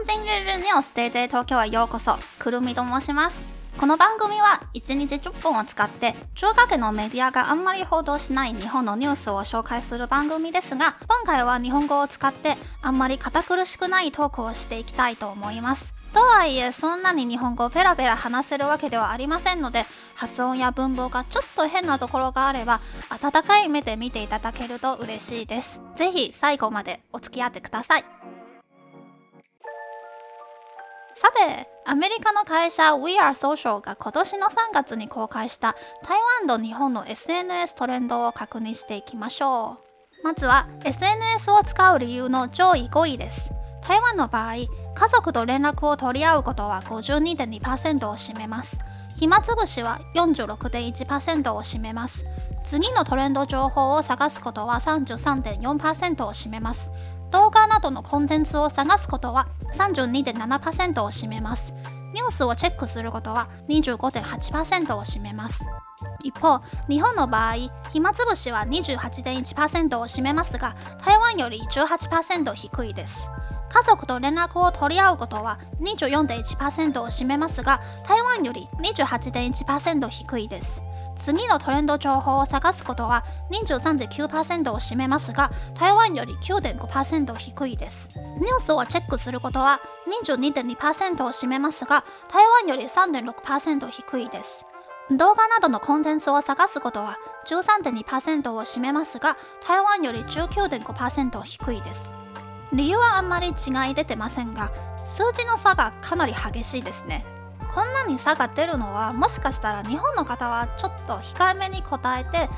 本人日日ニュース DayDay 東京へようこそくるみと申します。この番組は1日10分を使って中華圏のメディアがあんまり報道しない日本のニュースを紹介する番組ですが今回は日本語を使ってあんまり堅苦しくないトークをしていきたいと思います。とはいえそんなに日本語をペラペラ話せるわけではありませんので発音や文法がちょっと変なところがあれば温かい目で見ていただけると嬉しいです。ぜひ最後までお付き合ってください。さて、アメリカの会社 We Are Social が今年の3月に公開した台湾と日本の SNS トレンドを確認していきましょう。まずは SNS を使う理由の上位5位です。台湾の場合、家族と連絡を取り合うことは52.2%を占めます。暇つぶしは46.1%を占めます。次のトレンド情報を探すことは33.4%を占めます。動画などのコンテンツを探すことは32.7%を占めます。ニュースをチェックすることは25.8%を占めます。一方、日本の場合、暇つぶしは28.1%を占めますが、台湾より18%低いです。家族と連絡を取り合うことは24.1%を占めますが、台湾より28.1%低いです。次のトレンド情報を探すことは23.9%を占めますが、台湾より9.5%低いです。ニュースをチェックすることは22.2%を占めますが、台湾より3.6%低いです。動画などのコンテンツを探すことは13.2%を占めますが、台湾より19.5%低いです。理由はあんまり違い出てませんが、数字の差がかなり激しいですね。こんなに差が出るのはもしかしたら日本の方はちょっと控えめに答えて台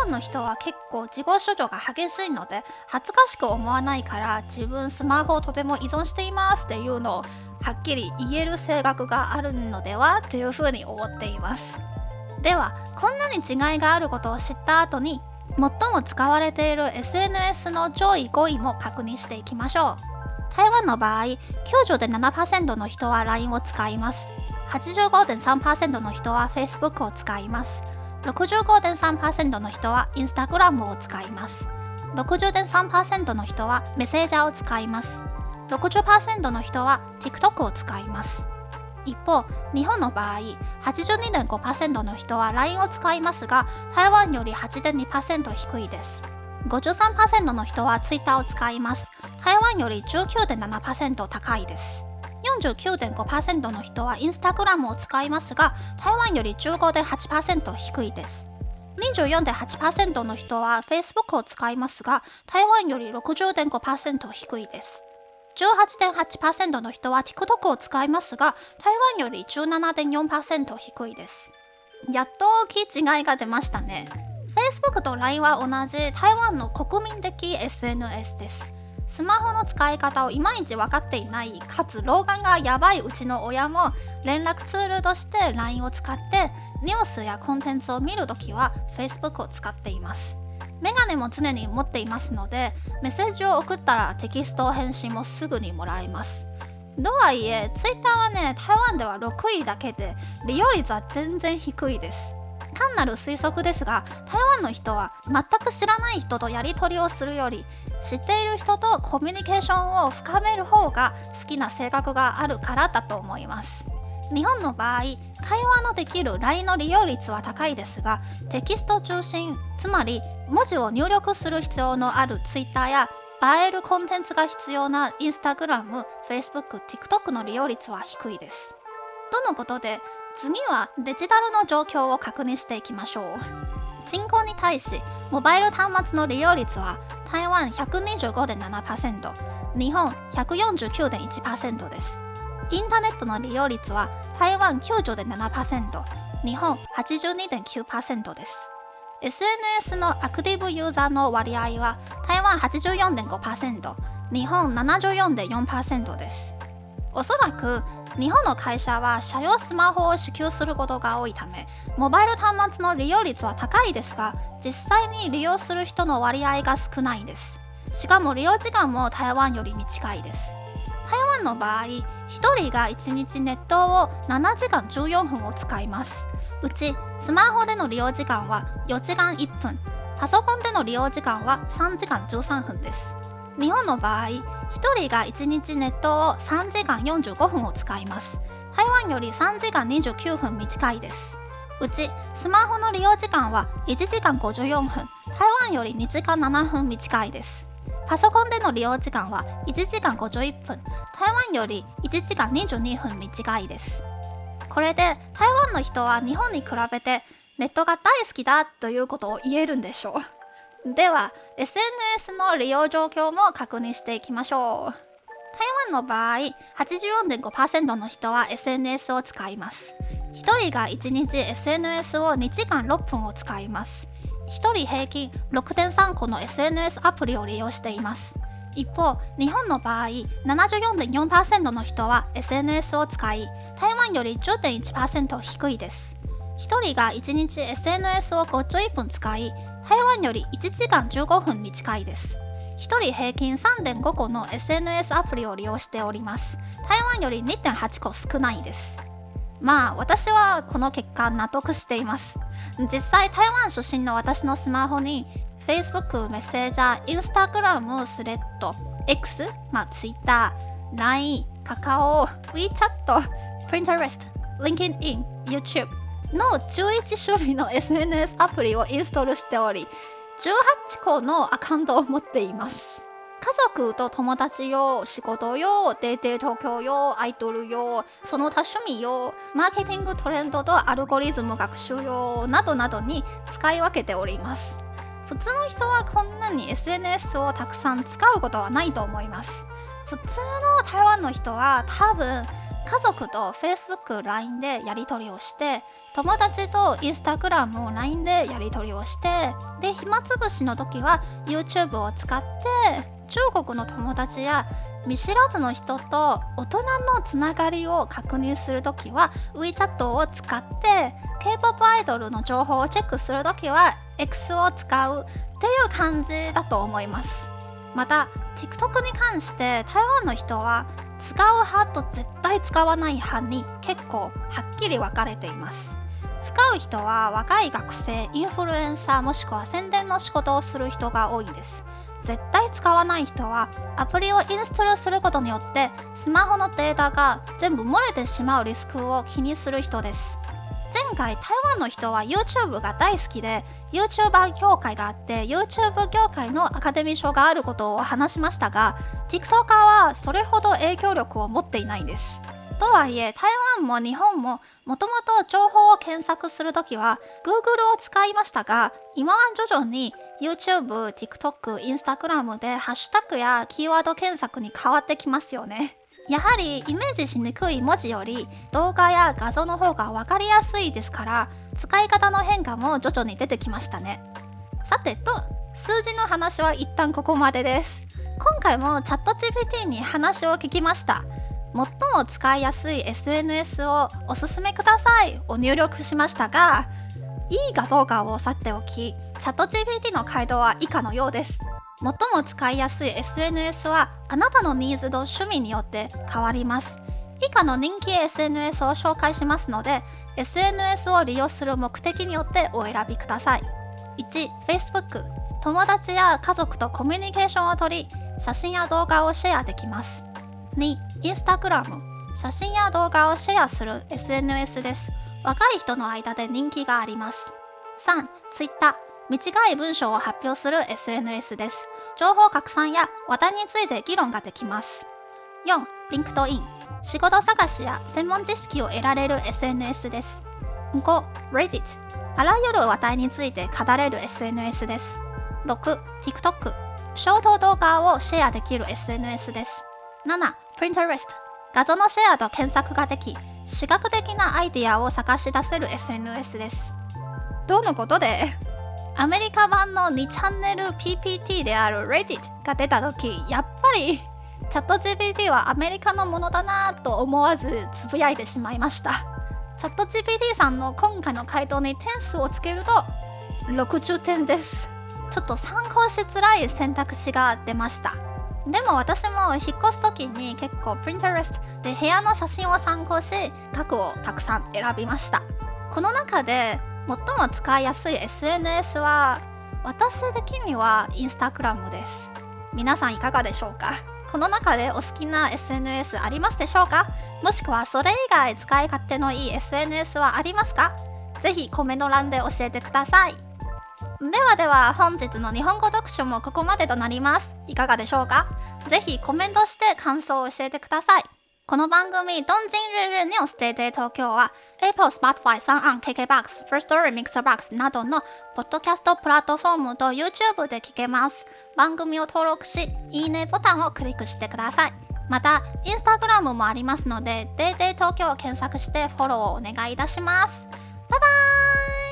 湾の人は結構自己主張が激しいので恥ずかしく思わないから自分スマホをとても依存していますっていうのをはっきり言える性格があるのではというふうに思っています。ではこんなに違いがあることを知った後に最も使われている SNS の上位5位も確認していきましょう。台湾の場合90.7%の人は LINE を使います。85.3%の人は Facebook を使います。65.3%の人は Instagram を使います。60.3%の人はメッセージャーを使います。60%の人は TikTok を使います。一方、日本の場合、82.5%の人は LINE を使いますが、台湾より8.2%低いです。53%の人は Twitter を使います。台湾より19.7%高いです。49.5%の人はインスタグラムを使いますが、台湾より15.8%低いです。24.8%の人は Facebook を使いますが、台湾より60.5%低いです。18.8%の人は TikTok を使いますが、台湾より17.4%低いです。やっと大きい違いが出ましたね。Facebook と LINE は同じ台湾の国民的 SNS です。スマホの使い方をいまいち分かっていないかつ老眼がやばいうちの親も連絡ツールとして LINE を使ってニュースやコンテンツを見るときは Facebook を使っています。メガネも常に持っていますのでメッセージを送ったらテキスト返信もすぐにもらえます。とはいえ Twitter はね台湾では6位だけで利用率は全然低いです。単なる推測ですが台湾の人は全く知らない人とやり取りをするより知っている人とコミュニケーションを深める方が好きな性格があるからだと思います日本の場合会話のできる LINE の利用率は高いですがテキスト中心つまり文字を入力する必要のある Twitter や映えるコンテンツが必要な Instagram、Facebook、TikTok の利用率は低いです。とのことで次はデジタルの状況を確認していきましょう。人口に対しモバイル端末の利用率は台湾125.7%日本149.1%です。インターネットの利用率は台湾90.7%日本82.9%です。SNS のアクティブユーザーの割合は台湾84.5%日本74.4%です。おそらく日本の会社は車用スマホを支給することが多いためモバイル端末の利用率は高いですが実際に利用する人の割合が少ないです。しかも利用時間も台湾より短いです。台湾の場合1人が1日ネットを7時間14分を使います。うちスマホでの利用時間は4時間1分。パソコンでの利用時間は3時間13分です。日本の場合1人が1日ネットを3時間45分を使います。台湾より3時間29分短いです。うちスマホの利用時間は1時間54分。台湾より2時間7分短いです。パソコンでの利用時間は1時間51分。台湾より1時間22分短いです。これで台湾の人は日本に比べてネットが大好きだということを言えるんでしょう。では SNS の利用状況も確認していきましょう。台湾の場合84.5%の人は SNS を使います。1人が1日 SNS を2時間6分を使います。1人平均6.3個の SNS アプリを利用しています。一方日本の場合74.4%の人は SNS を使い台湾より10.1%低いです。1人が1日 SNS を51分使い台湾より1時間15分短いです。1人平均3.5個の SNS アプリを利用しております。台湾より2.8個少ないです。まあ私はこの結果納得しています。実際台湾出身の私のスマホに Facebook メッセージャー Instagram スレッド X、まあ、Twitter、LINE、カカオ、WeChat、Pinterest、LinkedIn、YouTube の11種類の SNS アプリをインストールしており18個のアカウントを持っています家族と友達用、仕事用、デーテ東京用、アイドル用、その多趣味用、マーケティングトレンドとアルゴリズム学習用などなどに使い分けております。普通の人はこんなに SNS をたくさん使うことはないと思います。普通の台湾の人は多分家族と Facebook、LINE でやり取りをして友達と Instagram を LINE でやり取りをしてで暇つぶしの時は YouTube を使って中国の友達や見知らずの人と大人のつながりを確認するときは WeChat を使って K-POP アイドルの情報をチェックするときは X を使うっていう感じだと思います。また TikTok に関して台湾の人は使う派と絶対使わない派に結構はっきり分かれています。使う人は若い学生インフルエンサーもしくは宣伝の仕事をする人が多いです。絶対使わない人はアプリをインストールすることによってスマホのデータが全部漏れてしまうリスクを気にする人です。前回台湾の人は YouTube が大好きで YouTuber 協会があって YouTube 業界のアカデミー賞があることを話しましたが TikToker はそれほど影響力を持っていないんですとはいえ台湾も日本ももともと情報を検索するときは Google を使いましたが今は徐々に YouTube、TikTok、Instagram でハッシュタグやキーワード検索に変わってきますよね。やはりイメージしにくい文字より動画や画像の方が分かりやすいですから使い方の変化も徐々に出てきましたね。さてと数字の話は一旦ここまでです。今回もチャット GPT に話を聞きました。最も使いやすい SNS をおすすめくださいを入力しましたがいいかどうかを去っておき、チャット GPT の回答は以下のようです。最も使いやすい SNS はあなたのニーズと趣味によって変わります。以下の人気 SNS を紹介しますので、SNS を利用する目的によってお選びください。1、Facebook。友達や家族とコミュニケーションをとり、写真や動画をシェアできます。2、Instagram。写真や動画をシェアする SNS です。若い人の間で人気があります。3、Twitter。短い文章を発表する SNS です。情報拡散や話題について議論ができます。4、LinkedIn。仕事探しや専門知識を得られる SNS です。5、Reddit。あらゆる話題について語れる SNS です。6、TikTok。ショート動画をシェアできる SNS です。7、Pinterest。画像のシェアと検索ができ、視覚的なアイディアを探し出せる SNS です。とのことで、アメリカ版の2チャンネル PPT である Reddit が出た時、やっぱりチャット GPT はアメリカのものだなと思わずつぶやいてしまいました。チャット GPT さんの今回の回答に点数をつけると60点です。ちょっと参考しづらい選択肢が出ました。でも私も引っ越す時に結構 Pinterest で部屋の写真を参考し額をたくさん選びましたこの中で最も使いやすい SNS は私的には Instagram です。皆さんいかがでしょうか？この中でお好きな SNS ありますでしょうか？もしくはそれ以外使い勝手のいい SNS はありますか？ぜひコメント欄で教えてください。ではでは本日の日本語読書もここまでとなります。いかがでしょうか？ぜひコメントして感想を教えてください。この番組、ドンジンルールニュースデイデイ東京は、Apple、Spotify、サンアン、KKBOX、First Story、Mixerbox などのポッドキャストプラットフォームと YouTube で聞けます。番組を登録し、いいねボタンをクリックしてください。また、インスタグラムもありますので、デイデイ東京を検索してフォローをお願いいたします。バイバーイ